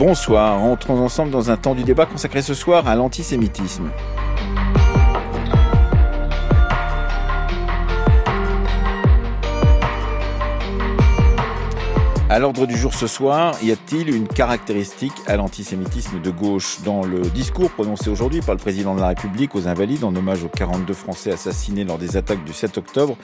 Bonsoir, entrons ensemble dans un temps du débat consacré ce soir à l'antisémitisme. À l'ordre du jour ce soir, y a-t-il une caractéristique à l'antisémitisme de gauche Dans le discours prononcé aujourd'hui par le président de la République aux Invalides en hommage aux 42 Français assassinés lors des attaques du 7 octobre,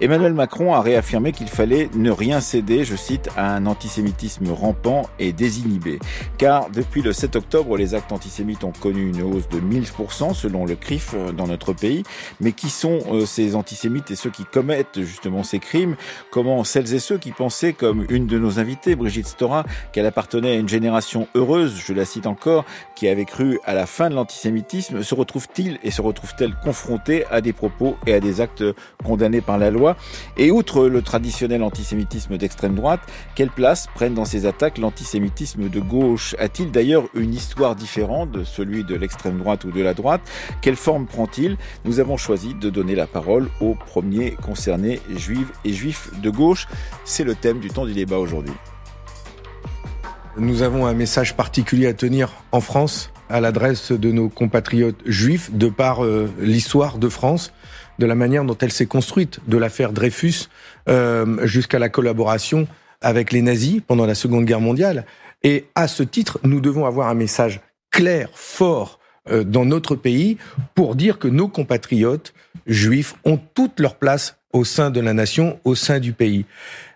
Emmanuel Macron a réaffirmé qu'il fallait ne rien céder, je cite, à un antisémitisme rampant et désinhibé. Car depuis le 7 octobre, les actes antisémites ont connu une hausse de 1000% selon le CRIF euh, dans notre pays. Mais qui sont euh, ces antisémites et ceux qui commettent justement ces crimes? Comment celles et ceux qui pensaient comme une de nos invitée, Brigitte Stora, qu'elle appartenait à une génération heureuse, je la cite encore, qui avait cru à la fin de l'antisémitisme, se retrouve-t-il et se retrouve-t-elle confrontée à des propos et à des actes condamnés par la loi? Et outre le traditionnel antisémitisme d'extrême droite, quelle place prennent dans ces attaques l'antisémitisme de gauche? A-t-il d'ailleurs une histoire différente de celui de l'extrême droite ou de la droite? Quelle forme prend-il? Nous avons choisi de donner la parole aux premiers concernés, juifs et juifs de gauche. C'est le thème du temps du débat aujourd'hui. Nous avons un message particulier à tenir en France à l'adresse de nos compatriotes juifs de par euh, l'histoire de France, de la manière dont elle s'est construite, de l'affaire Dreyfus euh, jusqu'à la collaboration avec les nazis pendant la Seconde Guerre mondiale. Et à ce titre, nous devons avoir un message clair, fort euh, dans notre pays pour dire que nos compatriotes juifs ont toute leur place au sein de la nation, au sein du pays.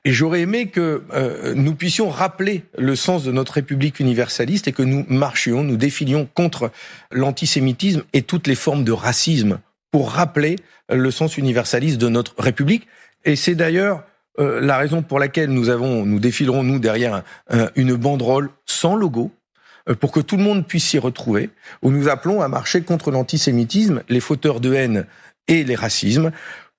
Et j'aurais aimé que euh, nous puissions rappeler le sens de notre République universaliste et que nous marchions, nous défilions contre l'antisémitisme et toutes les formes de racisme pour rappeler le sens universaliste de notre République. Et c'est d'ailleurs euh, la raison pour laquelle nous avons, nous défilerons nous derrière une banderole sans logo euh, pour que tout le monde puisse s'y retrouver, où nous appelons à marcher contre l'antisémitisme, les fauteurs de haine et les racismes,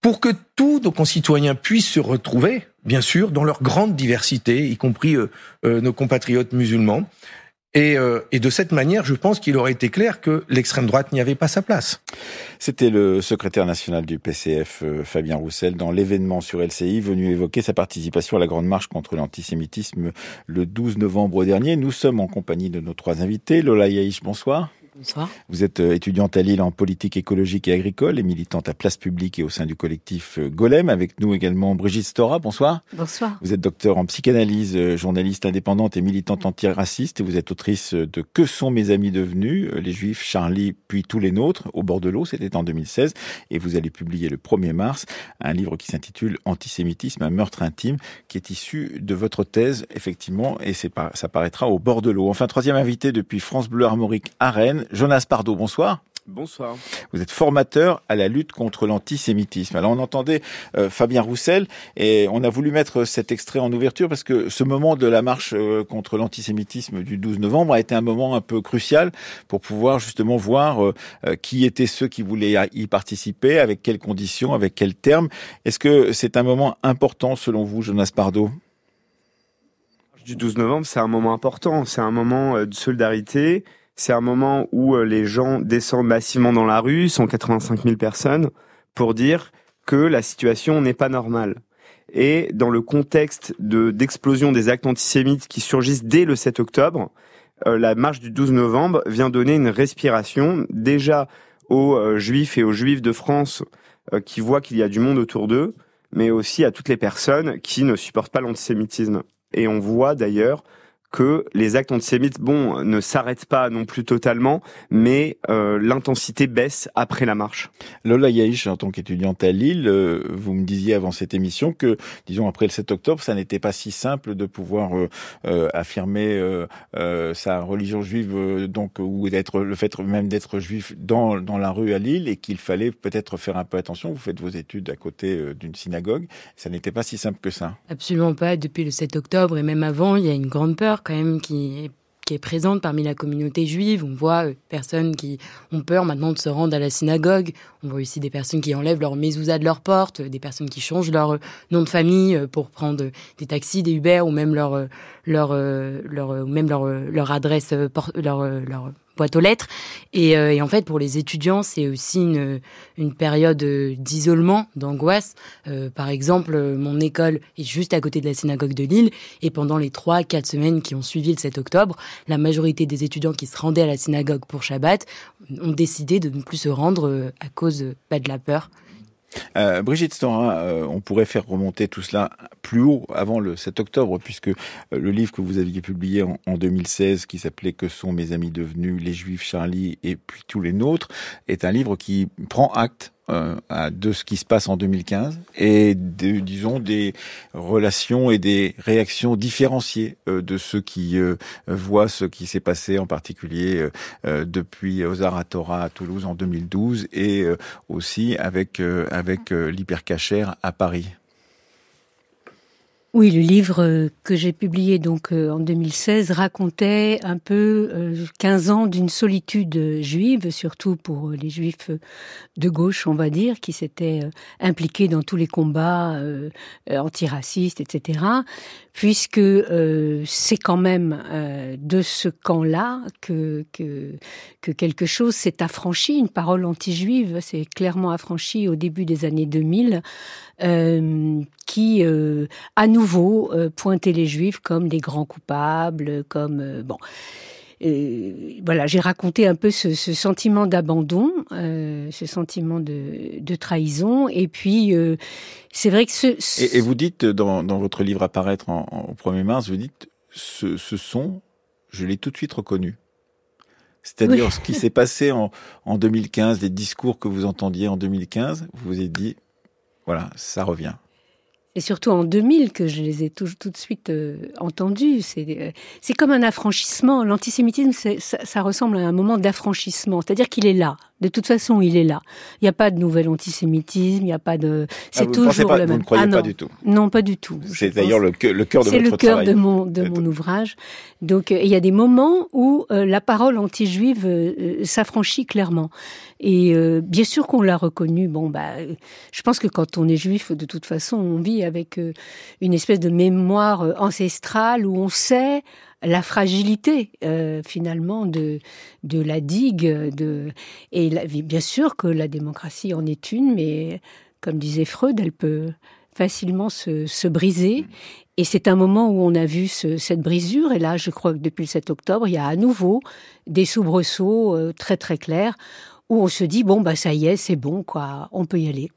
pour que tous nos concitoyens puissent se retrouver, bien sûr, dans leur grande diversité, y compris euh, euh, nos compatriotes musulmans. Et, euh, et, de cette manière, je pense qu'il aurait été clair que l'extrême droite n'y avait pas sa place. C'était le secrétaire national du PCF, Fabien Roussel, dans l'événement sur LCI, venu évoquer sa participation à la Grande Marche contre l'antisémitisme le 12 novembre dernier. Nous sommes en compagnie de nos trois invités. Lola Yaïch, bonsoir. Bonsoir. Vous êtes euh, étudiante à Lille en politique écologique et agricole et militante à Place Publique et au sein du collectif euh, Golem. Avec nous également Brigitte Stora. Bonsoir. Bonsoir. Vous êtes docteur en psychanalyse, euh, journaliste indépendante et militante antiraciste. Et vous êtes autrice de Que sont mes amis devenus Les Juifs, Charlie, puis tous les nôtres, au bord de l'eau. C'était en 2016. Et vous allez publier le 1er mars un livre qui s'intitule Antisémitisme, un meurtre intime, qui est issu de votre thèse, effectivement. Et c'est ça paraîtra au bord de l'eau. Enfin, troisième invité depuis France Bleu Armorique à Rennes, Jonas Pardo, bonsoir. Bonsoir. Vous êtes formateur à la lutte contre l'antisémitisme. Alors on entendait euh, Fabien Roussel et on a voulu mettre cet extrait en ouverture parce que ce moment de la marche euh, contre l'antisémitisme du 12 novembre a été un moment un peu crucial pour pouvoir justement voir euh, qui étaient ceux qui voulaient y participer, avec quelles conditions, avec quels termes. Est-ce que c'est un moment important selon vous, Jonas Pardo? Du 12 novembre, c'est un moment important, c'est un moment de solidarité, c'est un moment où euh, les gens descendent massivement dans la rue, 185 000 personnes, pour dire que la situation n'est pas normale. Et dans le contexte de d'explosion des actes antisémites qui surgissent dès le 7 octobre, euh, la marche du 12 novembre vient donner une respiration déjà aux euh, juifs et aux juifs de France qui voient qu'il y a du monde autour d'eux, mais aussi à toutes les personnes qui ne supportent pas l'antisémitisme. Et on voit d'ailleurs que les actes antisémites, bon, ne s'arrêtent pas non plus totalement, mais euh, l'intensité baisse après la marche. Lola Yaïch, en tant qu'étudiante à Lille, euh, vous me disiez avant cette émission que, disons, après le 7 octobre, ça n'était pas si simple de pouvoir euh, affirmer sa religion juive, donc, ou d'être le fait même d'être juif dans, dans la rue à Lille, et qu'il fallait peut-être faire un peu attention. Vous faites vos études à côté d'une synagogue. Ça n'était pas si simple que ça. Absolument pas. Depuis le 7 octobre et même avant, il y a une grande peur quand même qui est, présente parmi la communauté juive. On voit des euh, personnes qui ont peur maintenant de se rendre à la synagogue. On voit aussi des personnes qui enlèvent leur mezouza de leur porte, des personnes qui changent leur euh, nom de famille euh, pour prendre des taxis, des Uber ou même leur leur leur même leur leur adresse leur leur boîte aux lettres. Et, et en fait, pour les étudiants, c'est aussi une, une période d'isolement, d'angoisse. par exemple, mon école est juste à côté de la synagogue de Lille, et pendant les trois, quatre semaines qui ont suivi le 7 octobre, la majorité des étudiants qui se rendaient à la synagogue pour Shabbat ont décidé de ne plus se rendre à cause pas de la peur. Euh, Brigitte Stora, euh, on pourrait faire remonter tout cela plus haut avant le 7 octobre, puisque euh, le livre que vous aviez publié en, en 2016, qui s'appelait Que sont mes amis devenus, les Juifs, Charlie et puis tous les nôtres, est un livre qui prend acte euh, de ce qui se passe en 2015 et de, disons des relations et des réactions différenciées euh, de ceux qui euh, voient ce qui s'est passé en particulier depuis Torah à Toulouse en 2012 et aussi avec avec l'hypercachère à Paris. Oui, le livre euh, que j'ai publié donc euh, en 2016 racontait un peu 15 euh, ans d'une solitude juive, surtout pour les juifs de gauche, on va dire, qui s'étaient impliqués dans tous les combats antiracistes, etc. Puisque c'est quand même de ce camp-là que, que, que quelque chose s'est affranchi, une parole anti-juive s'est clairement affranchie au début des années 2000 euh, qui euh, à nouveau euh, pointait les Juifs comme des grands coupables, comme bon. voilà, j'ai raconté un peu ce, ce sentiment d'abandon, ce sentiment de, de, trahison, et puis c'est vrai que ce, Et, et, vous dites dans, dans, votre livre à paraître en, en, au 1er mars, vous dites ce, ce son, je l'ai tout de suite reconnu. C'est-à-dire ce qui s'est passé en, en 2015, des discours que vous entendiez en 2015, vous vous êtes dit, voilà, ça revient. Et surtout en 2000 que je les ai tout, de suite euh, entendus. Euh, c'est comme un affranchissement. L'antisémitisme, ça, ça, ressemble à un moment d'affranchissement. C'est-à-dire qu'il est là. De toute façon, il est là. Il n'y a pas de nouvel antisémitisme, il n'y a pas de. C'est ah, toujours pas, le même. Vous ne croyez ah, pas du tout. Non, pas du tout. C'est d'ailleurs le, le cœur de votre C'est le cœur travail. de mon de mon ouvrage. Donc, euh, il y a des moments où euh, la parole anti-juive euh, s'affranchit clairement. Et euh, bien sûr qu'on l'a reconnu. Bon, bah, je pense que quand on est juif, de toute façon, on vit avec une espèce de mémoire ancestrale où on sait la fragilité euh, finalement de de la digue de et la, bien sûr que la démocratie en est une mais comme disait Freud elle peut facilement se, se briser. Et c'est un moment où on a vu ce, cette brisure. Et là je crois que depuis le 7 octobre il y a à nouveau des soubresauts euh, très très clairs où on se dit bon bah ça y est c'est bon quoi. On peut y aller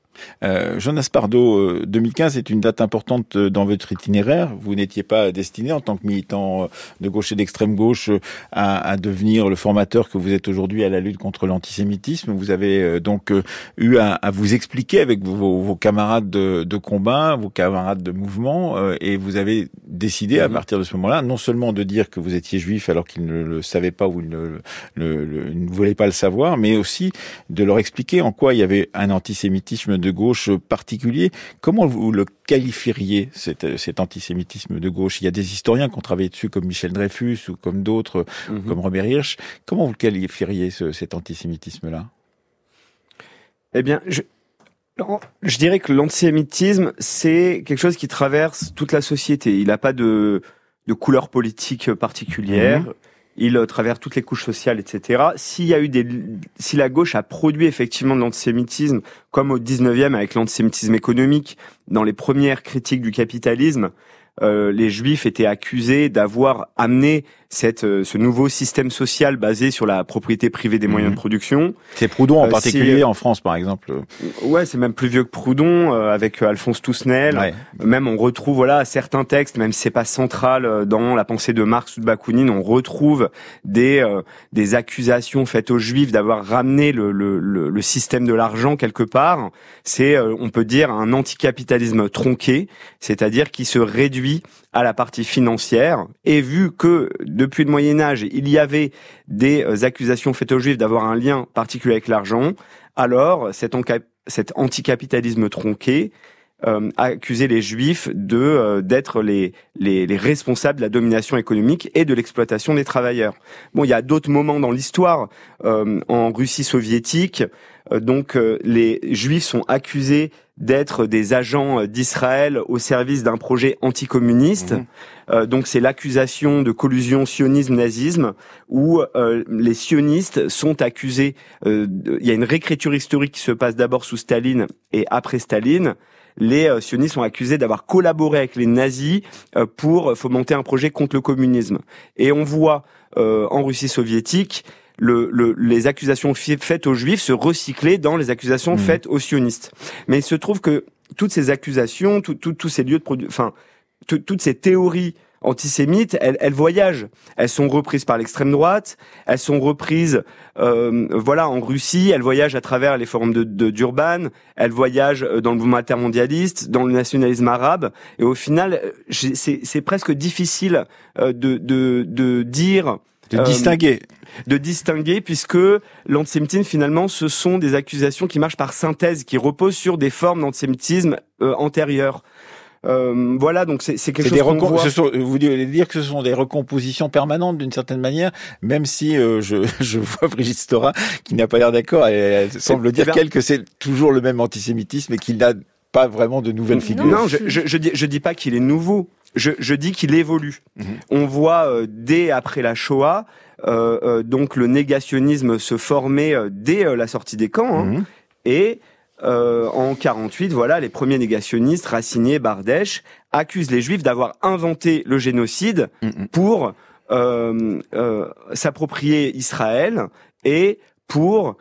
euh, Jonas Pardo, 2015 est une date importante euh, dans votre itinéraire. Vous n'étiez pas destiné en tant que militant euh, de gauche et d'extrême gauche à, à, devenir le formateur que vous êtes aujourd'hui à la lutte contre l'antisémitisme. Vous avez donc eu à, à, vous expliquer avec vos, vos camarades de, de, combat, vos camarades de mouvement, et vous avez décidé à mhm. partir de ce moment-là, non seulement de dire que vous étiez juif alors qu'ils ne le savaient pas ou ils ne, le, le, ne voulaient pas le savoir, mais aussi de leur expliquer en quoi il y avait un antisémitisme de gauche particulier. Comment vous le qualifieriez, cet, cet, antisémitisme de gauche? Il y a des historiens qui ont travaillé dessus, comme Michel Dreyfus ou comme d'autres, mmh. comme Robert Hirsch. Comment vous le qualifieriez, ce, cet antisémitisme-là? Eh bien, je, je dirais que l'antisémitisme, c'est quelque chose qui traverse toute la société. Il n'a pas de, de couleur politique particulière. Mmh il euh, traverse toutes les couches sociales, etc. S'il y a eu des, si la gauche a produit effectivement de l'antisémitisme, comme au 19e avec l'antisémitisme économique, dans les premières critiques du capitalisme, euh, les juifs étaient accusés d'avoir amené cette, euh, ce nouveau système social basé sur la propriété privée des moyens mmh. de production. C'est Proudhon en euh, particulier en France, par exemple. Ouais, c'est même plus vieux que Proudhon, euh, avec Alphonse Toussenel. Ouais. Même on retrouve voilà certains textes, même si c'est pas central dans la pensée de Marx ou de Bakounine, on retrouve des des accusations faites aux Juifs d'avoir ramené le, le, le, le, système de l'argent quelque part. C'est, on peut dire, un anticapitalisme tronqué, c'est-à-dire qui se réduit à la partie financière. Et vu que depuis le Moyen Âge, il y avait des euh, accusations faites aux Juifs d'avoir un lien particulier avec l'argent, alors cet, cet anticapitalisme tronqué euh, accuser les juifs de euh, d'être les, les, les responsables de la domination économique et de l'exploitation des travailleurs. Bon, il y a d'autres moments dans l'histoire euh, en Russie soviétique. donc les juifs sont accusés d'être des agents d'Israël au service d'un projet anticommuniste. Mmh. donc c'est l'accusation de collusion sionisme-nazisme où les sionistes sont accusés. Il y a une réécriture historique qui se passe d'abord sous Staline et après Staline les euh, sionistes sont accusés d'avoir collaboré avec les nazis euh, pour fomenter un projet contre le communisme. Et on voit euh, en Russie soviétique le, les accusations faites aux juifs se recycler dans les accusations mmh. faites aux sionistes. Mais il se trouve que toutes ces accusations, tous ces lieux de enfin, toutes ces théories antisémites, elles, elles, voyagent. Elles sont reprises par l'extrême droite, elles sont reprises, euh, voilà, en Russie, elles voyagent à travers les forums de, de d'Urban, elles voyagent euh, dans le mouvement intermondialiste, dans le nationalisme arabe, et au final, euh, c'est, c'est presque difficile euh, de, de, de dire... De distinguer. De distinguer, puisque l'antisémitisme, finalement, ce sont des accusations qui marchent par synthèse, qui reposent sur des formes d'antisémitisme euh, antérieures. Euh, voilà, donc c'est quelque chose. Des qu'on voit. vous voulez dire que ce sont des recompositions permanentes d'une certaine manière, même si euh, je, je vois Brigitte Stora qui n'a pas l'air d'accord et elle semble dire qu'elle que c'est toujours le même antisémitisme et qu'il n'a pas vraiment de nouvelles figures. Non, je, je, je, dis, je dis pas qu'il est nouveau. Je, je dis qu'il évolue. Mhm. On voit euh, dès après la Shoah, euh, euh, donc le négationnisme se former dès la sortie des camps, hein, mhm. et euh, en 48, voilà, les premiers négationnistes, Racinier, Bardèche, accusent les Juifs d'avoir inventé le génocide mm, mm. pour euh, euh, s'approprier Israël et pour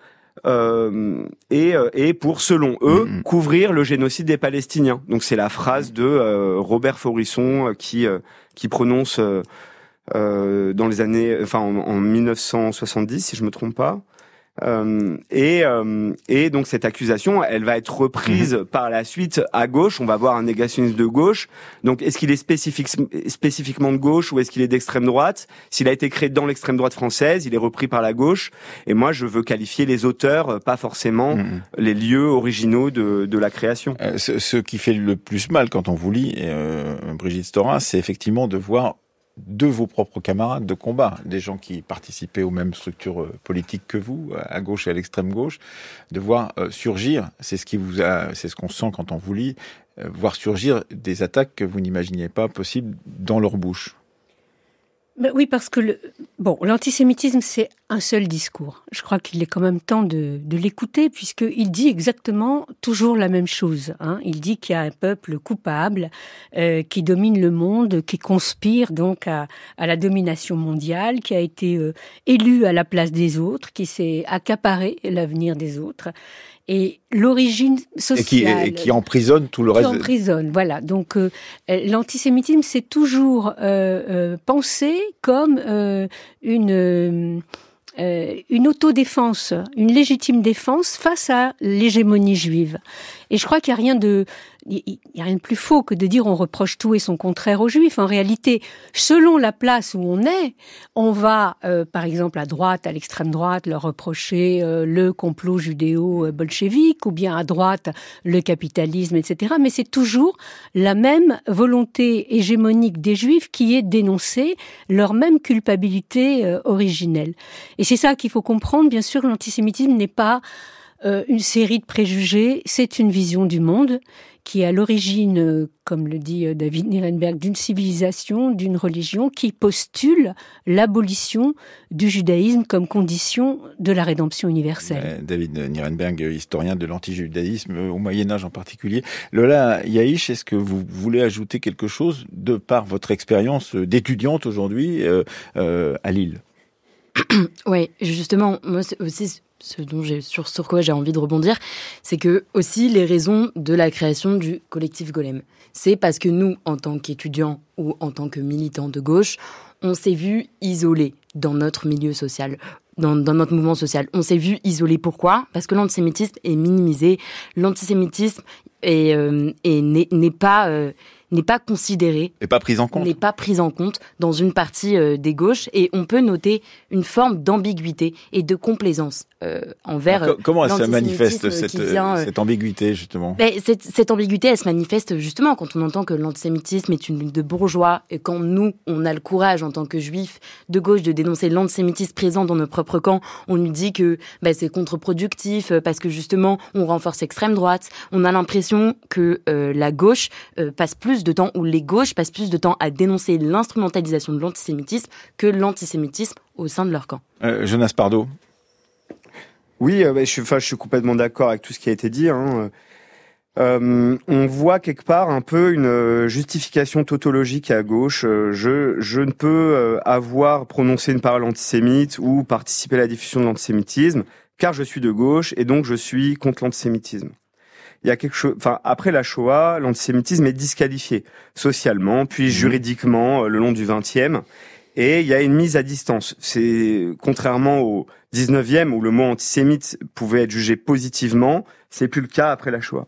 euh, et, euh, et pour, selon eux, mm, couvrir le génocide des Palestiniens. Donc c'est la phrase de euh, Robert Forisson qui qui prononce dans les années, enfin en, en, 1970, si je me trompe pas. Euh, et, euh, et donc cette accusation, elle va être reprise mhm. par la suite à gauche. On va voir un négationniste de gauche. Donc est-ce qu'il est spécifique, spécifiquement de gauche ou est-ce qu'il est d'extrême droite? S'il a été créé dans l'extrême droite française, il est repris par la gauche. Et moi, je veux qualifier les auteurs, pas forcément mhm. les lieux originaux de, de la création. Euh, ce, ce, qui fait le plus mal quand on vous lit, euh, Brigitte Storin, c'est effectivement de voir de vos propres camarades de combat, des gens qui participaient aux mêmes structures euh, politiques que vous, à gauche et à l'extrême gauche, de voir euh, surgir, c'est ce ce qu'on sent quand on vous lit, euh, voir surgir des attaques que vous n'imaginiez pas possibles dans leur bouche. Ben oui, parce que bon, l'antisémitisme, c'est un seul discours. Je crois qu'il est quand même temps de, de l'écouter, puisqu'il dit exactement toujours la même chose. Hein. Il dit qu'il y a un peuple coupable euh, qui domine le monde, qui conspire donc à, à la domination mondiale, qui a été euh, élu à la place des autres, qui s'est accaparé l'avenir des autres et l'origine sociale. Et qui, qui, emprisonne tout le reste. Qui emprisonne, voilà. Donc euh, l'antisémitisme, c'est toujours euh, euh, pensé comme euh, une euh, une autodéfense, une légitime défense face à l'hégémonie juive. Et je crois qu'il n'y a rien de, il y a rien de plus faux que de dire on reproche tout et son contraire aux juifs. En réalité, selon la place où on est, on va, euh, par exemple, à droite, à l'extrême droite, leur reprocher euh, le complot judéo-bolchevique, ou bien à droite, le capitalisme, etc. Mais c'est toujours la même volonté hégémonique des juifs qui est dénoncée, leur même culpabilité euh, originelle. Et c'est ça qu'il faut comprendre. Bien sûr, l'antisémitisme n'est pas une série de préjugés, c'est une vision du monde qui est à l'origine, euh, comme le dit euh, David Nirenberg, d'une civilisation, d'une religion qui postule l'abolition du judaïsme comme condition de la rédemption universelle. David Nirenberg, historien de l'antijudaïsme, euh, au Moyen Âge en particulier. Lola Yaïch, est-ce que vous voulez ajouter quelque chose de par votre expérience d'étudiante aujourd'hui à Lille? Oui, justement, moi aussi ce dont j'ai sur, quoi j'ai envie de rebondir, c'est que aussi les raisons de la création du collectif Golem. C'est parce que nous, en tant qu'étudiants ou en tant que militants de gauche, on s'est vu isolés dans notre milieu social, dans, notre mouvement social. On s'est vu isolés. Pourquoi? Parce que l'antisémitisme est minimisé. L'antisémitisme euh, n'est pas euh, n'est pas considérée, n'est pas prise en compte, n'est pas prise en compte dans une partie euh, des gauches, et on peut noter une forme d'ambiguïté et de complaisance euh, envers. Alors, comment elle se manifeste cette, cette, ambiguïté justement? Ben, cette, cette, ambiguïté, elle se manifeste justement quand on entend que l'antisémitisme est une lutte de bourgeois, et quand nous, on a le courage en tant que juifs de gauche de dénoncer l'antisémitisme présent dans nos propres camps, on nous dit que ben, c'est contre-productif parce que justement on renforce l'extrême droite. On a l'impression que la gauche passe plus de temps, ou les gauches passent plus de temps à dénoncer l'instrumentalisation de l'antisémitisme que l'antisémitisme au sein de leur camp. Euh, Jonas Pardo Oui, euh, bah, je, suis, je suis complètement d'accord avec tout ce qui a été dit. Hein. Euh, on voit quelque part un peu une justification tautologique à gauche. Je, je ne peux avoir prononcé une parole antisémite ou participer à la diffusion de l'antisémitisme car je suis de gauche et donc je suis contre l'antisémitisme il y a quelque chose. Enfin, après la Shoah, l'antisémitisme est disqualifié socialement, puis mhm. juridiquement euh, le long du XXe, et il y a une mise à distance. C'est contrairement au 19e où le mot antisémite pouvait être jugé positivement, c'est plus le cas après la Shoah.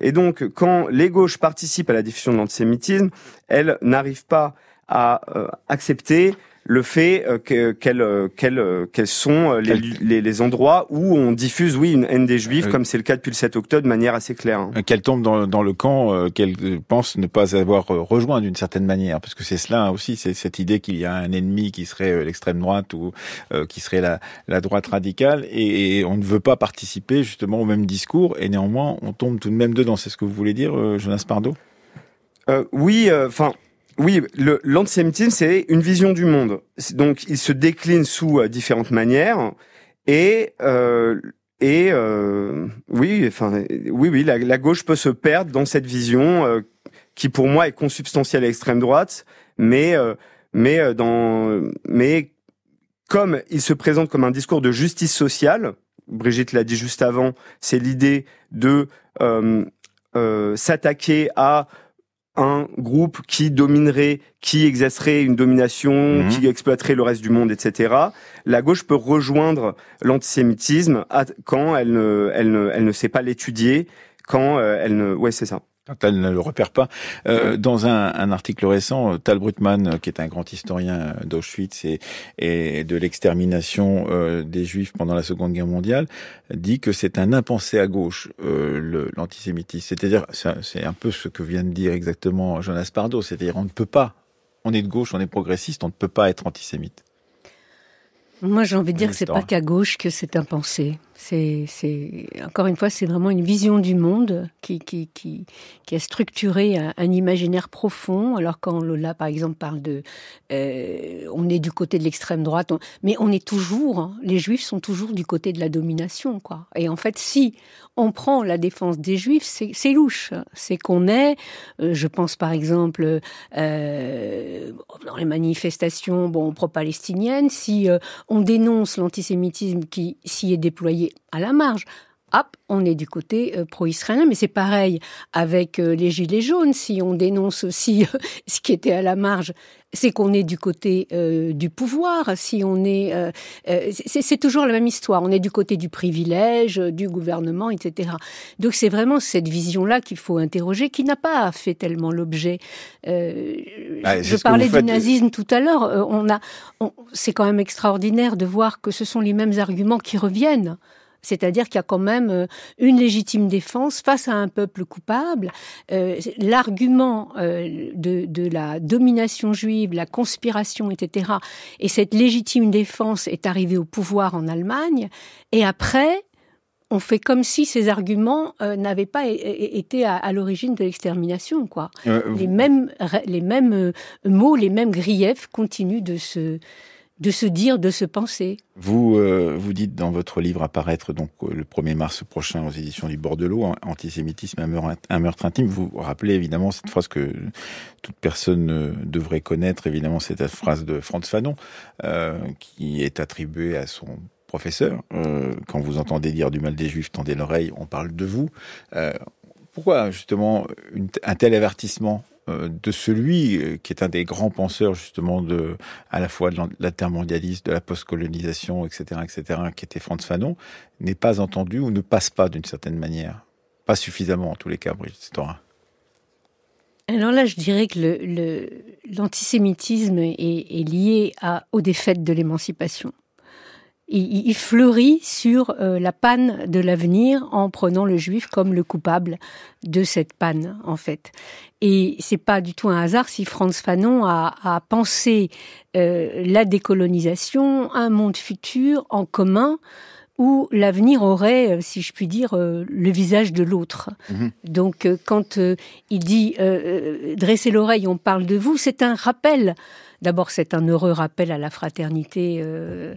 Et donc, quand les gauches participent à la diffusion de l'antisémitisme, elles n'arrivent pas à euh, accepter le fait euh, qu'elles euh, euh, qu'elles sont les, les, endroits où on diffuse, oui, une haine des juifs, comme c'est le cas depuis le 7 octobre, de manière assez claire. Hein. Qu'elles tombent dans, dans le camp qu'elles pensent ne pas avoir rejoint d'une certaine manière, parce que c'est cela aussi, c'est cette idée qu'il y a un ennemi qui serait l'extrême droite ou qui serait la, la droite radicale, et, on ne veut pas participer justement au même discours, et néanmoins on tombe tout de même dedans. C'est ce que vous voulez dire, Jonas Pardo? Euh, Oui, enfin. Oui, l'antisémitisme, c'est une vision du monde. Donc, il se décline sous euh, différentes manières. Et, euh, et euh, oui, enfin, oui, oui, la, gauche peut se perdre dans cette vision euh, qui, pour moi, est consubstantielle à l'extrême droite, mais, euh, mais, euh, dans, mais comme il se présente comme un discours de justice sociale, Brigitte l'a dit juste avant, c'est l'idée de s'attaquer à un groupe qui dominerait, qui exercerait une domination, mhm. qui exploiterait le reste du monde, etc. La gauche peut rejoindre l'antisémitisme quand elle ne, elle ne, elle ne sait pas l'étudier, quand euh, elle ne, ouais, c'est ça quand elle ne le repère pas. Euh, dans un, un, article récent, Tal Brutmann, euh, qui est un grand historien d'Auschwitz et, et, de l'extermination euh, des Juifs pendant la Seconde Guerre mondiale, dit que c'est un impensé à gauche, euh, l'antisémitisme. C'est-à-dire, c'est un peu ce que vient de dire exactement Jonas Pardo, c'est-à-dire on ne peut pas, on est de gauche, on est progressiste, on ne peut pas être antisémite. Moi, j'ai envie de dire que c'est pas qu'à gauche que c'est impensé. C'est, encore une fois, c'est vraiment une vision du monde qui a structuré un, imaginaire profond. Alors quand Lola, par exemple, parle de, euh, on est du côté de l'extrême droite, mais on est toujours, hein, les Juifs sont toujours du côté de la domination, quoi. Et en fait, si on prend la défense des Juifs, c'est, louche. C'est qu'on est, euh, je pense par exemple euh, dans les manifestations, bon, pro-palestiniennes, si on dénonce l'antisémitisme qui s'y est déployé à la marge. Hop, on est du côté euh, pro-israélien, mais c'est pareil avec euh, les gilets jaunes. Si on dénonce aussi euh, ce qui était à la marge, c'est qu'on est du côté du pouvoir. Si on est, c'est toujours la même histoire. On est du côté du privilège, du gouvernement, etc. Donc c'est vraiment cette vision-là qu'il faut interroger, qui n'a pas fait tellement l'objet. Bah, je parlais du nazisme tout à l'heure. on a, c'est quand même extraordinaire de voir que ce sont les mêmes arguments qui reviennent. C'est-à-dire qu'il y a quand même euh, une légitime défense face à un peuple coupable. Euh, L'argument euh, de, de, la domination juive, la conspiration, etc. Et cette légitime défense est arrivée au pouvoir en Allemagne. Et après, on fait comme si ces arguments euh, n'avaient pas été à, à l'origine de l'extermination, quoi. les mêmes, les mêmes mots, les mêmes griefs continuent de se de se dire, de se penser. Vous euh, vous dites dans votre livre apparaître donc euh, le 1er mars prochain aux éditions du Bordelot, hein, antisémitisme, un meurtre, intime. Vous rappelez évidemment cette phrase que toute personne euh, devrait connaître, évidemment cette phrase de Franz Fanon qui est attribuée à son professeur. Quand vous entendez dire du mal des Juifs, tendez l'oreille, on parle de vous. pourquoi justement un tel avertissement de celui euh, qui est un des grands penseurs justement de à la fois de l'intermondialisme, de la postcolonisation, etc., etc., qui était Franz Fanon, n'est pas entendu ou ne passe pas d'une certaine manière, pas suffisamment en tous les cas, Brigitte. Alors là, je dirais que l'antisémitisme est, est, lié aux défaites de l'émancipation il, fleurit sur euh, la panne de l'avenir en prenant le juif comme le coupable de cette panne, en fait. Et c'est pas du tout un hasard si Franz Fanon a, pensé euh, la décolonisation, un monde futur en commun où l'avenir aurait, euh, si je puis dire, le visage de l'autre. Mhm. Donc, quand il dit dresser l'oreille, on parle de vous, c'est un rappel. D'abord, c'est un heureux rappel à la fraternité euh,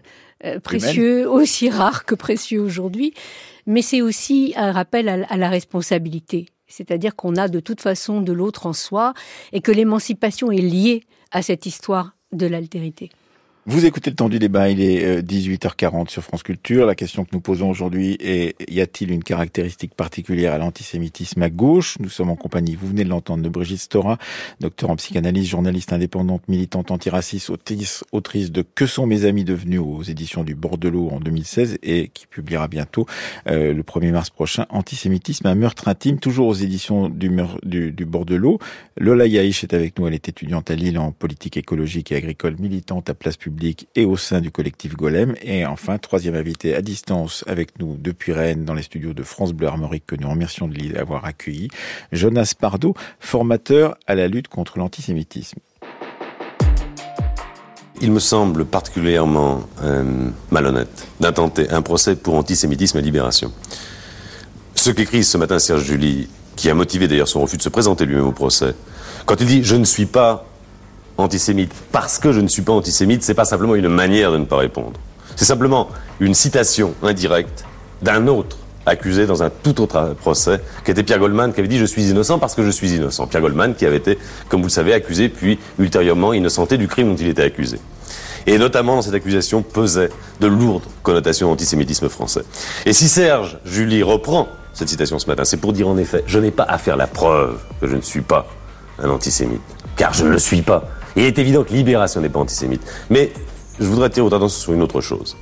précieux, aussi rare que précieux aujourd'hui, mais c'est aussi un rappel à la responsabilité. C'est-à-dire qu'on a de toute façon de l'autre en soi et que l'émancipation est liée à cette histoire de l'altérité. Vous écoutez le temps du débat, il est 18h40 euh, sur France Culture. La question que nous posons aujourd'hui est y a-t-il une caractéristique particulière à l'antisémitisme à gauche? Nous sommes en compagnie, vous venez de l'entendre, de Brigitte Stora, docteur en psychanalyse, journaliste indépendante, militante antiraciste, autrice, de Que sont mes amis devenus aux éditions du Bordelot en 2016 et qui publiera bientôt euh, le 1er mars prochain Antisémitisme, un meurtre intime, toujours aux éditions du, du, du Bordelot. Lola Yaïch est avec nous, elle est étudiante à Lille en politique écologique et agricole, militante à Place Publique et au sein du collectif Golem. Et enfin, troisième invité à distance avec nous depuis Rennes dans les studios de France Bleu Armorique que nous remercions de l'avoir accueilli, Jonas Pardo, formateur à la lutte contre l'antisémitisme. Il me semble particulièrement euh, malhonnête d'intenter un procès pour antisémitisme et libération. Ce qu'écrit ce matin Serge Julie, qui a motivé d'ailleurs son refus de se présenter lui-même au procès, quand il dit je ne suis pas antisémite parce que je ne suis pas antisémite, c'est pas simplement une manière de ne pas répondre. C'est simplement une citation indirecte d'un autre accusé dans un tout autre procès, qui était Pierre Goldman, qui avait dit je suis innocent parce que je suis innocent. Pierre Goldman qui avait été, comme vous le savez, accusé puis ultérieurement innocenté du crime dont il était accusé. Et notamment dans cette accusation pesait de lourdes connotations d'antisémitisme français. Et si Serge Julie reprend cette citation ce matin, c'est pour dire en effet, je n'ai pas à faire la preuve que je ne suis pas un antisémite, car je ne le suis pas. Il est évident que Libération n'est pas antisémite. Mais je voudrais attirer votre attention sur une autre chose.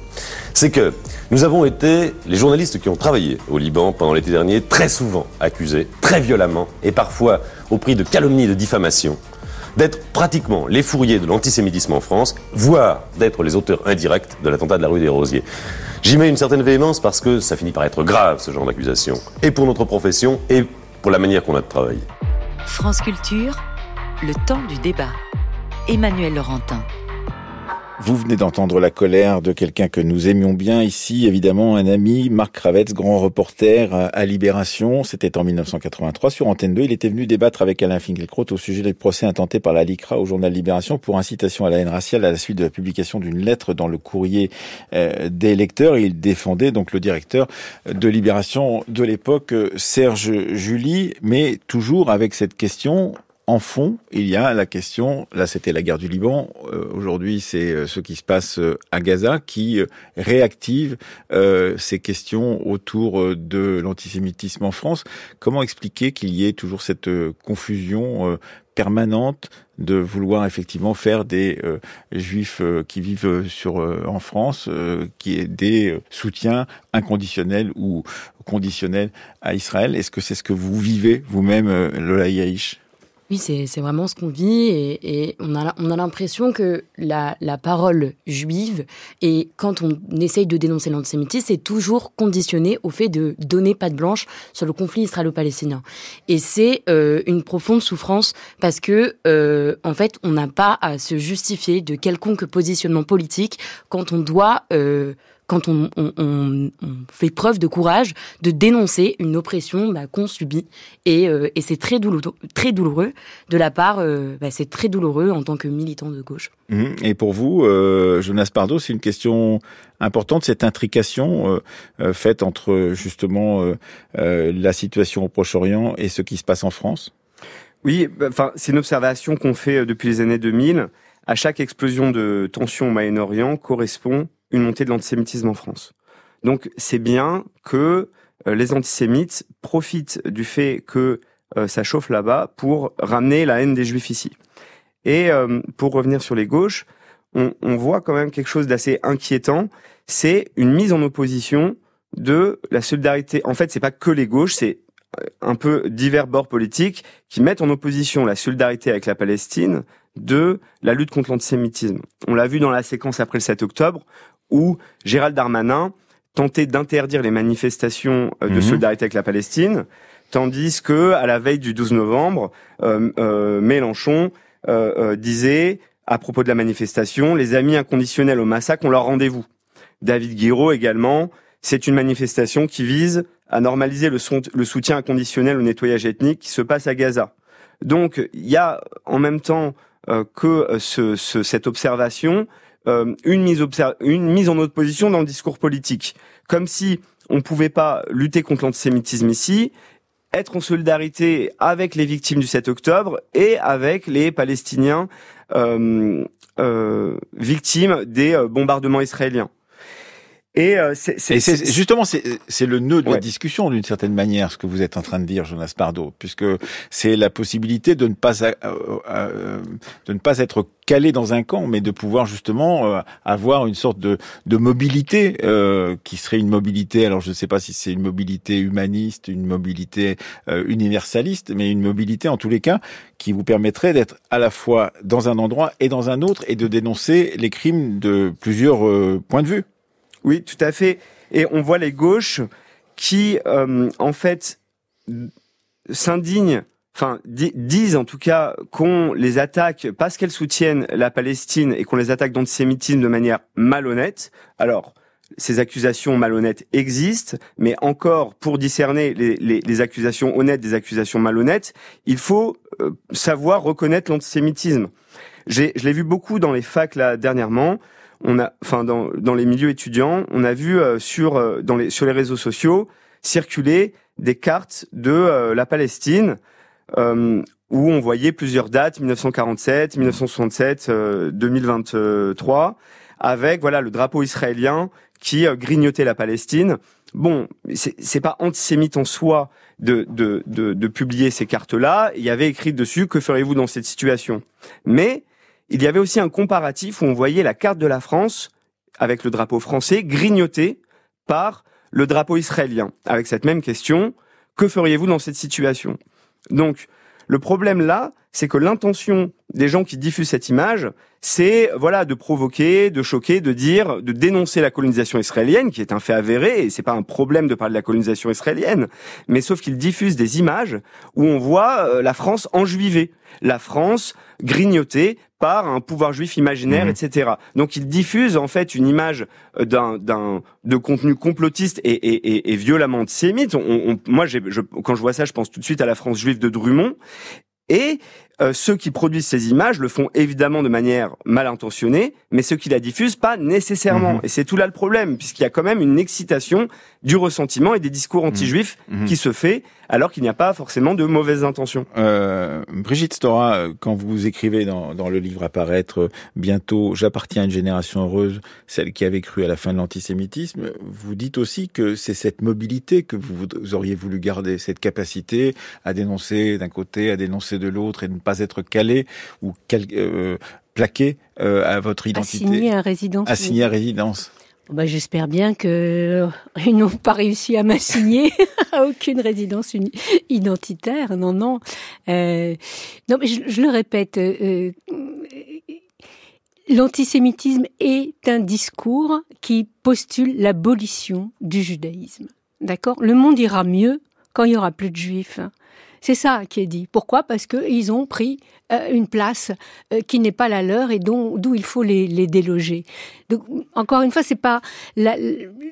C'est que nous avons été, les journalistes qui ont travaillé au Liban pendant l'été dernier, très souvent accusés, très violemment, et parfois au prix de calomnies et de diffamations, d'être pratiquement les fourriers de l'antisémitisme en France, voire d'être les auteurs indirects de l'attentat de la rue des Rosiers. J'y mets une certaine véhémence parce que ça finit par être grave, ce genre d'accusation, et pour notre profession, et pour la manière qu'on a de travailler. France Culture, le temps du débat. Emmanuel Laurentin. Vous venez d'entendre la colère de quelqu'un que nous aimions bien ici, évidemment un ami, Marc Kravetz, grand reporter à Libération. C'était en 1983 sur Antenne 2. Il était venu débattre avec Alain Finkielkraut au sujet des procès intentés par la LICRA au journal Libération pour incitation à la haine raciale à la suite de la publication d'une lettre dans le courrier euh, des lecteurs. Il défendait donc le directeur de Libération de l'époque, Serge Julie, mais toujours avec cette question en fond, il y a la question, là c'était la guerre du Liban, euh, aujourd'hui c'est euh, ce qui se passe euh, à Gaza qui réactive ces questions autour de l'antisémitisme en France. Comment expliquer qu'il y ait toujours cette confusion permanente de vouloir effectivement faire des juifs qui vivent en France qui est des soutiens inconditionnels ou conditionnels à Israël? Est-ce que c'est ce que vous vivez vous-même Lola Yahish? Oui, c'est vraiment ce qu'on vit et, on a, on a l'impression que la, la, parole juive, et quand on essaye de dénoncer l'antisémitisme, c'est toujours conditionné au fait de donner patte blanche sur le conflit israélo-palestinien. Et c'est euh, une profonde souffrance parce que, euh, en fait, on n'a pas à se justifier de quelconque positionnement politique quand on doit... Euh, quand on, fait preuve de courage de dénoncer une oppression bah, qu'on subit. Et, euh, c'est très douloureux, très douloureux de la part, euh, bah, c'est très douloureux en tant que militant de gauche. Mhm. Et pour vous, euh, Jonas Pardo, c'est une question importante, cette intrication faite entre justement la situation au Proche-Orient et ce qui se passe en France? Oui, bah, enfin, c'est une observation qu'on fait depuis les années 2000. À chaque explosion de tension au Moyen-Orient correspond une montée de l'antisémitisme en France. Donc c'est bien que euh, les antisémites profitent du fait que euh, ça chauffe là-bas pour ramener la haine des juifs ici. Et euh, pour revenir sur les gauches, on, on voit quand même quelque chose d'assez inquiétant, c'est une mise en opposition de la solidarité. En fait, c'est pas que les gauches, c'est un peu divers bords politiques qui mettent en opposition la solidarité avec la Palestine de la lutte contre l'antisémitisme. On l'a vu dans la séquence après le 7 octobre où Gérald Darmanin tentait d'interdire les manifestations euh, de mhm. solidarité avec la Palestine, tandis que à la veille du 12 novembre, euh, euh, Mélenchon disait à propos de la manifestation, les amis inconditionnels au massacre ont leur rendez-vous. David Guiraud également, c'est une manifestation qui vise à normaliser le, le soutien inconditionnel au nettoyage ethnique qui se passe à Gaza. Donc il y a en même temps que ce, cette observation, euh, une, mise en opposition dans le discours politique. Comme si on ne pouvait pas lutter contre l'antisémitisme ici, être en solidarité avec les victimes du 7 octobre et avec les Palestiniens euh, euh, victimes des bombardements israéliens. Et euh, c'est justement c'est le nœud de la discussion d'une certaine manière ce que vous êtes en train de dire Jonas Pardo puisque c'est la possibilité de ne pas euh, euh, de ne pas être calé dans un camp mais de pouvoir justement euh, avoir une sorte de de mobilité qui serait une mobilité alors je ne sais pas si c'est une mobilité humaniste une mobilité universaliste mais une mobilité en tous les cas qui vous permettrait d'être à la fois dans un endroit et dans un autre et de dénoncer les crimes de plusieurs points de vue. Oui, tout à fait. Et on voit les gauches qui, euh, en fait, s'indignent, enfin disent en tout cas qu'on les attaque parce qu'elles soutiennent la Palestine et qu'on les attaque d'antisémitisme de manière malhonnête. Alors, ces accusations malhonnêtes existent, mais encore pour discerner les, accusations honnêtes des accusations malhonnêtes, il faut euh, savoir reconnaître l'antisémitisme. Je l'ai vu beaucoup dans les facs là dernièrement on a, enfin dans, dans les milieux étudiants, on a vu euh, sur euh, dans les sur les réseaux sociaux circuler des cartes de euh, la Palestine où on voyait plusieurs dates 1947, 1967, 2023 avec voilà le drapeau israélien qui grignotait la Palestine. Bon, c'est pas antisémite en soi de, de, de, de publier ces cartes-là. Il y avait écrit dessus que feriez-vous dans cette situation? Mais il y avait aussi un comparatif où on voyait la carte de la France avec le drapeau français grignoté par le drapeau israélien, avec cette même question, que feriez-vous dans cette situation? Donc, le problème là, c'est que l'intention des gens qui diffusent cette image, c'est voilà de provoquer, de choquer, de dire, de dénoncer la colonisation israélienne, qui est un fait avéré, et c'est pas un problème de parler de la colonisation israélienne, mais sauf qu'ils diffusent des images où on voit euh, la France enjuivée, la France grignotée par un pouvoir juif imaginaire, mmh. etc. Donc ils diffusent en fait une image euh, d'un de contenu complotiste et, et, et, violemment antisémite. On, moi, je, quand je vois ça, je pense tout de suite à la France juive de Drummond. Et euh, ceux qui produisent ces images le font évidemment de manière mal intentionnée, mais ceux qui la diffusent pas nécessairement. Mhm. Et c'est tout là le problème, puisqu'il y a quand même une excitation du ressentiment et des discours anti-juifs mhm. qui se fait, alors qu'il n'y a pas forcément de mauvaises intentions. Euh, Brigitte Stora, quand vous écrivez dans, dans le livre apparaître bientôt J'appartiens à une génération heureuse, celle qui avait cru à la fin de l'antisémitisme, vous dites aussi que c'est cette mobilité que vous, vous auriez voulu garder, cette capacité à dénoncer d'un côté, à dénoncer de l'autre et ne pas être calé ou euh, plaqué euh, à votre identité. Assigné à résidence. Assigné à résidence. Bah, J'espère bien que euh, n'ont pas réussi à m'assigner à aucune résidence identitaire. Non, non. Euh, non, mais je, je le répète, euh, l'antisémitisme est un discours qui postule l'abolition du judaïsme. D'accord? Le monde ira mieux quand il y aura plus de juifs. C'est ça qui est dit. Pourquoi? Parce qu'ils ont pris euh, une place euh, qui n'est pas la leur et dont d'où il faut les, les déloger. Donc, encore une fois, c'est pas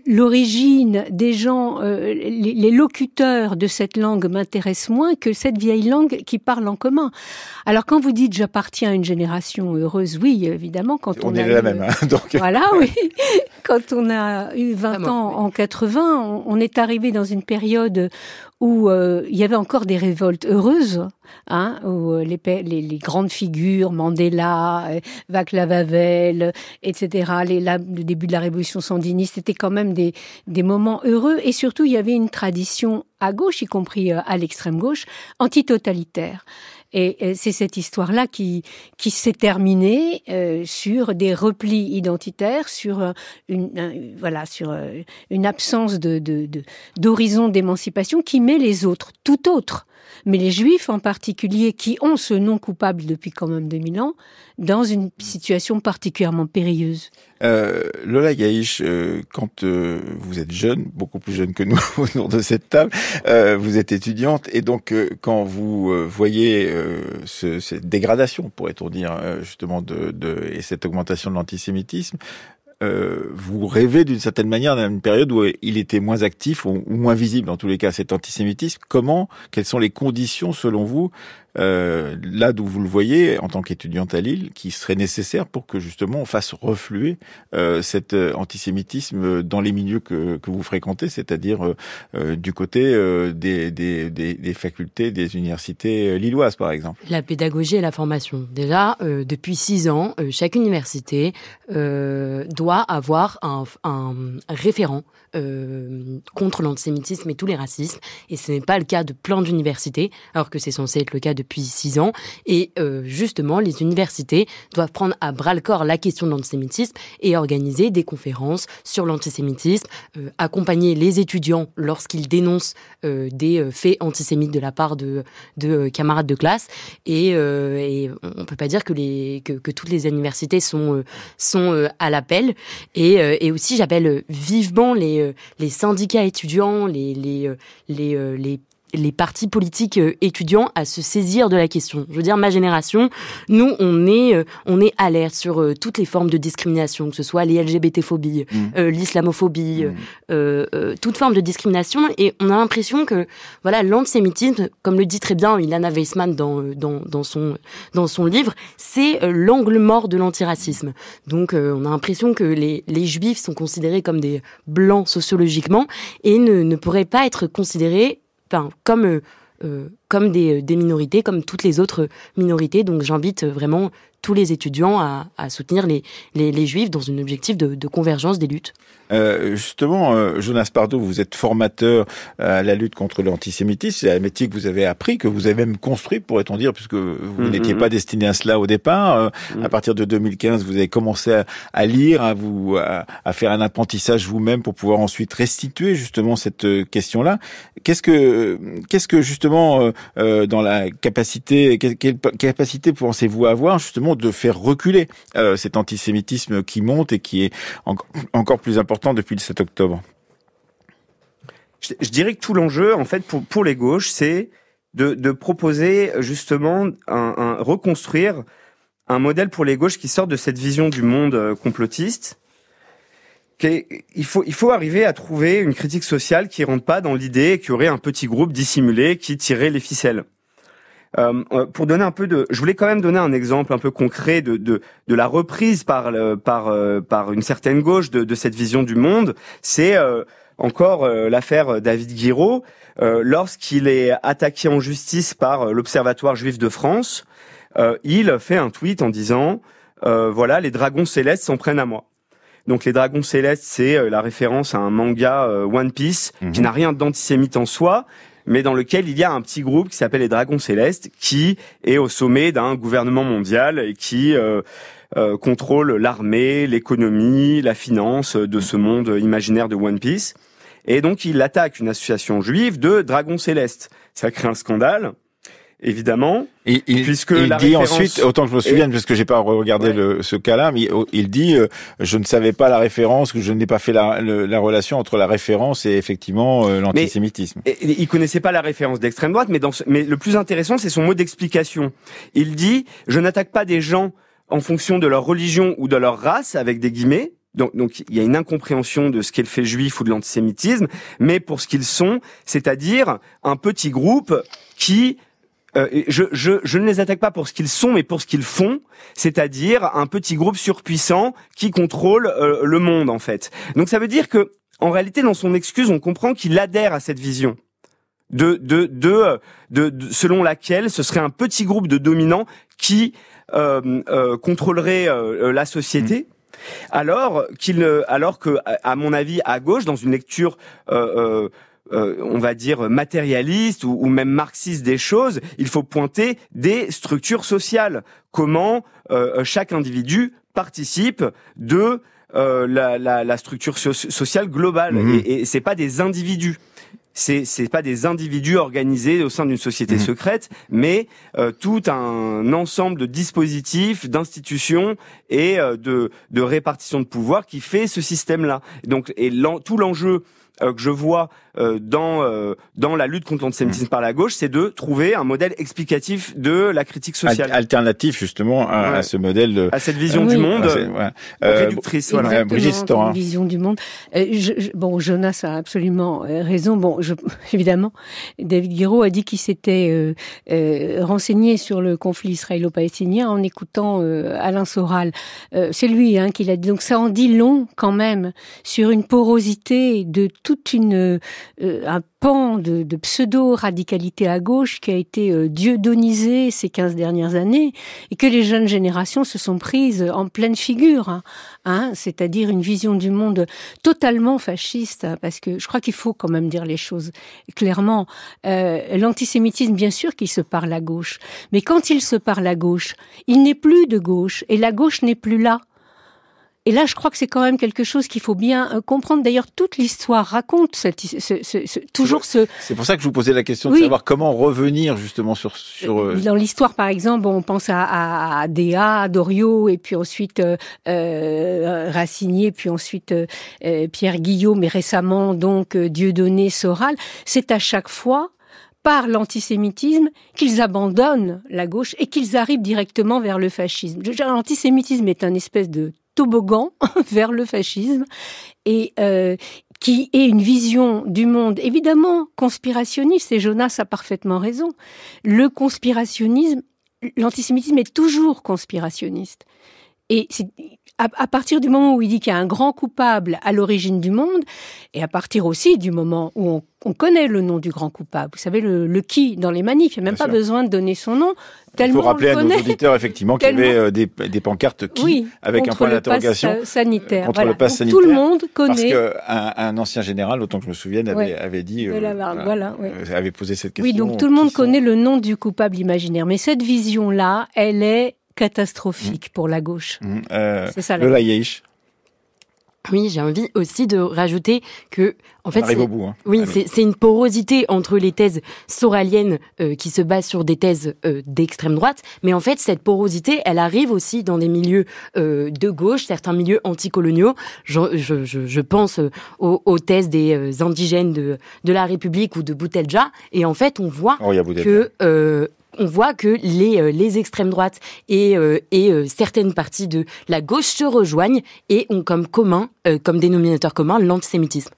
l'origine des gens, euh, les, locuteurs de cette langue m'intéressent moins que cette vieille langue qui parle en commun. Alors quand vous dites j'appartiens à une génération heureuse, oui, évidemment, quand on, on est la même, hein, donc voilà, oui, quand on a eu 20 ans en 80, on, on est arrivé dans une période où euh, il y avait encore des révoltes heureuses hein, où euh, les, les, les, grandes figures, Mandela, euh, Václav Havel, etc., les, le début de la révolution sandiniste, c'était quand même des, des moments heureux. Et surtout, il y avait une tradition à gauche, y compris à l'extrême gauche, antitotalitaire. Et c'est cette histoire-là qui, qui s'est terminée euh, sur des replis identitaires, sur une, voilà, sur euh, une absence de, d'horizon d'émancipation qui met les autres, tout autres, mais les juifs en particulier, qui ont ce nom coupable depuis quand même 2000 ans, dans une situation particulièrement périlleuse. Euh, Lola Gaïch, euh, quand euh, vous êtes jeune, beaucoup plus jeune que nous autour de cette table, euh, vous êtes étudiante et donc quand vous voyez ce, cette dégradation, pourrait-on dire justement de, de, et cette augmentation de l'antisémitisme, euh, vous rêvez d'une certaine manière d'une période où il était moins actif ou, moins visible, dans tous les cas, cet antisémitisme. Comment, quelles sont les conditions, selon vous, euh, là d'où vous le voyez en tant qu'étudiante à Lille, qui serait nécessaire pour que justement on fasse refluer euh, cet euh, antisémitisme dans les milieux que, que vous fréquentez, c'est-à-dire euh, euh du côté des, des, des, des, facultés des universités lilloises par exemple La pédagogie et la formation. Déjà, depuis six ans, chaque université doit avoir un, un référent contre l'antisémitisme et tous les racismes, et ce n'est pas le cas de plein d'universités, alors que c'est censé être le cas depuis six ans. Et euh, justement, les universités doivent prendre à bras le corps la question de l'antisémitisme et organiser des conférences sur l'antisémitisme, euh, accompagner les étudiants lorsqu'ils dénoncent euh, des faits antisémites de la part de, de camarades de classe. Et, et on peut pas dire que, les, que, que toutes les universités sont, sont à l'appel. Et, et aussi, j'appelle vivement les, les syndicats étudiants, les, les, les, les les partis politiques euh, étudiants à se saisir de la question. Je veux dire, ma génération, nous, on est, euh, on est alerte sur euh, toutes les formes de discrimination, que ce soit les LGBT-phobies, mmh. l'islamophobie, mmh. toute forme de discrimination, et on a l'impression que, voilà, l'antisémitisme, comme le dit très bien Ilana Weissman dans, dans, dans, son, dans son livre, c'est l'angle mort de l'antiracisme. Donc, on a l'impression que les, les juifs sont considérés comme des blancs sociologiquement et ne, ne pourraient pas être considérés comme euh, euh, comme des, des, minorités, comme toutes les autres minorités. Donc j'invite vraiment tous les étudiants à, à soutenir les, les, les, juifs dans un objectif de, de convergence des luttes. Euh, justement, euh, Jonas Pardo, vous êtes formateur à la lutte contre l'antisémitisme. C'est un métier que vous avez appris, que vous avez même construit, pourrait-on dire, puisque vous mm-hmm. n'étiez pas destiné à cela au départ. Euh, mm. À partir de 2015, vous avez commencé à, à lire, à vous à, à, faire un apprentissage vous-même pour pouvoir ensuite restituer justement cette euh, question-là. Qu'est-ce que qu'est-ce que justement euh, dans la capacité quelle, capacité pensez-vous avoir justement de faire reculer cet antisémitisme qui monte et qui est encore plus important depuis le 7 octobre? Je, dirais que tout l'enjeu, en fait, pour, les gauches, c'est de, de, proposer justement un, un, reconstruire un modèle pour les gauches qui sort de cette vision du monde euh, complotiste. Il faut, il faut arriver à trouver une critique sociale qui rentre pas dans l'idée qu'il y aurait un petit groupe dissimulé qui tirait les ficelles. Euh, euh, pour donner un peu de, je voulais quand même donner un exemple un peu concret de de, la reprise par par euh, par une certaine gauche de, cette vision du monde. C'est encore l'affaire David Guiraud lorsqu'il est attaqué en justice par l'Observatoire juif de France. il fait un tweet en disant voilà les dragons célestes s'en prennent à moi. Donc les dragons célestes, c'est la référence à un manga One Piece qui mhm. n'a rien d'antisémite en soi, mais dans lequel il y a un petit groupe qui s'appelle les Dragons Célestes, qui est au sommet d'un gouvernement mondial et qui euh, euh, contrôle l'armée, l'économie, la finance de ce monde imaginaire de One Piece. Et donc il attaque une association juive de Dragons Célestes. Ça crée un scandale évidemment. il, puisque il dit ensuite, autant que je me souvienne, parce que j'ai pas regardé le, ce cas-là, mais il dit, euh, je ne savais pas la référence, que je n'ai pas fait la, la, relation entre la référence et effectivement euh, l'antisémitisme. Il connaissait pas la référence d'extrême droite, mais, dans mais le plus intéressant, c'est son mot d'explication. Il dit, je n'attaque pas des gens en fonction de leur religion ou de leur race, avec des guillemets, donc, donc, il y a une incompréhension de ce qu'est le fait juif ou de l'antisémitisme, mais pour ce qu'ils sont, c'est-à-dire un petit groupe qui euh, je, je, je, ne les attaque pas pour ce qu'ils sont, mais pour ce qu'ils font, c'est-à-dire un petit groupe surpuissant qui contrôle euh, le monde en fait. Donc ça veut dire que, en réalité, dans son excuse, on comprend qu'il adhère à cette vision de, de, de, de, selon laquelle ce serait un petit groupe de dominants qui euh, euh, contrôlerait euh, la société. Mmh. Alors qu'il, alors que, à mon avis, à gauche, dans une lecture euh, on va dire matérialiste ou, même marxiste des choses, il faut pointer des structures sociales. Comment chaque individu participe de la, la, la, structure sociale globale. Mmh. Et, et c'est pas des individus c'est c'est pas des individus organisés au sein d'une société mmh. secrète, mais euh, tout un ensemble de dispositifs, d'institutions et euh, de de répartition de pouvoir qui fait ce système-là. Donc et tout l'enjeu euh, que je vois euh, dans euh, dans la lutte contre l'antisémitisme mmh. par la gauche, c'est de trouver un modèle explicatif de la critique sociale. Alternatif justement à, ce modèle de... à cette vision du monde réductrice. Voilà. Brigitte vision du monde. Je, bon, Jonas a absolument raison. Bon, je, évidemment, David Guiraud a dit qu'il s'était renseigné sur le conflit israélo-palestinien en écoutant Alain Soral. c'est lui hein, qui l'a dit. Donc ça en dit long quand même sur une porosité de toute une euh, un pan de, pseudo-radicalité à gauche qui a été euh, dieudonisé ces 15 dernières années et que les jeunes générations se sont prises en pleine figure, hein, hein c'est-à-dire une vision du monde totalement fasciste, hein, parce que je crois qu'il faut quand même dire les choses clairement. Euh, l'antisémitisme, bien sûr qu'il se parle à gauche, mais quand il se parle à gauche, il n'est plus de gauche et la gauche n'est plus là. Et là, je crois que c'est quand même quelque chose qu'il faut bien euh, comprendre. D'ailleurs, toute l'histoire raconte cette, ce, ce, ce, toujours ce. C'est pour ça que je vous posais la question de savoir comment revenir justement sur. sur... Euh, dans l'histoire, par exemple, on pense à, à, à Déa, à Doriot, et puis ensuite euh, euh Racinier, puis ensuite euh, Pierre Guillaume, mais récemment donc Dieudonné, Soral. C'est à chaque fois par l'antisémitisme qu'ils abandonnent la gauche et qu'ils arrivent directement vers le fascisme. L'antisémitisme est un espèce de toboggan vers le fascisme et euh, qui est une vision du monde évidemment conspirationniste, et Jonas a parfaitement raison. Le conspirationnisme, l'antisémitisme est toujours conspirationniste. Et à, partir du moment où il dit qu'il y a un grand coupable à l'origine du monde, et à partir aussi du moment où on, connaît le nom du grand coupable, vous savez, le, qui dans les manifs, il n'y a même pas besoin de donner son nom. Il faut rappeler à nos auditeurs effectivement qu'il y avait euh, des, des, pancartes qui, avec un point d'interrogation euh, sanitaire. Contre le pass sanitaire. Tout le monde connaît. Parce qu'un un ancien général, autant que je me souvienne, avait, avait dit, euh, voilà, avait posé cette question. Oui, donc tout le monde connaît le nom du coupable imaginaire, mais cette vision-là, elle est catastrophique pour la gauche. Mmh, euh, c'est ça. Le laïch. Oui, j'ai envie aussi de rajouter que, en fait, arrive au bout. Hein. Oui, c'est une porosité entre les thèses soraliennes euh, qui se basent sur des thèses euh, d'extrême droite, mais en fait, cette porosité, elle arrive aussi dans des milieux euh, de gauche, certains milieux anticoloniaux. Je, je, je pense euh, aux, aux, thèses des euh, indigènes de, de la République ou de Boutelja, et en fait, on voit oh, que on voit que les, euh, les extrêmes droites et, euh, euh, certaines parties de la gauche se rejoignent et ont comme commun, comme dénominateur commun, l'antisémitisme.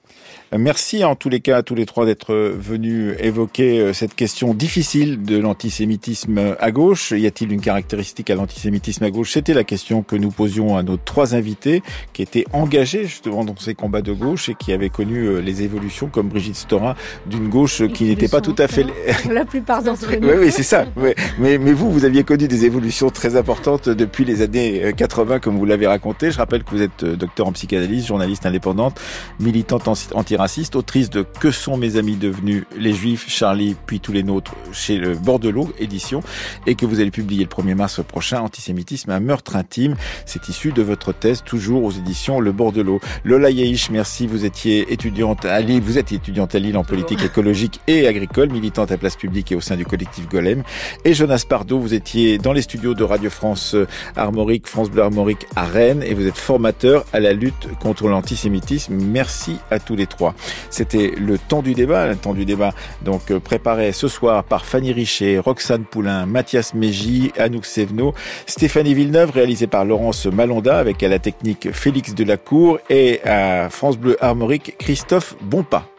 Merci en tous les cas à tous les trois d'être venus évoquer euh, cette question difficile de l'antisémitisme à gauche. Y a-t-il une caractéristique à l'antisémitisme à gauche? C'était la question que nous posions à nos trois invités qui étaient engagés justement dans ces combats de gauche et qui avaient connu euh, les évolutions comme Brigitte Stora d'une gauche qui n'était pas tout à fait... La plupart d'entre nous. Oui, oui, c'est ça. Mais, mais vous, vous aviez connu des évolutions très importantes depuis les années 80 euh, comme vous l'avez raconté. Je rappelle que vous êtes docteur en psychanalyse, journaliste indépendante, militante anti raciste, autrice de Que sont mes amis devenus Les Juifs, Charlie, puis tous les nôtres chez le Bordelot édition, et que vous allez publier le 1er mars prochain, Antisémitisme, un meurtre intime. C'est issu de votre thèse, toujours aux éditions Le Bordelot. Lola Yaïch, merci. Vous étiez étudiante à Lille, vous êtes étudiante à Lille en politique écologique et agricole, militante à place publique et au sein du collectif Golem. Et Jonas Pardo, vous étiez dans les studios de Radio France Armorique, France Bleu Armorique à Rennes, et vous êtes formateur à la lutte contre l'antisémitisme. Merci à tous les C'était le temps du débat, le temps du débat donc euh, préparé ce soir par Fanny Richet, Roxane Poulain, Mathias Mégy, Anouk Sevno, Stéphanie Villeneuve, réalisé par Laurence Malonda avec à la technique Félix Delacour et à France Bleu Armorique Christophe Bonpas.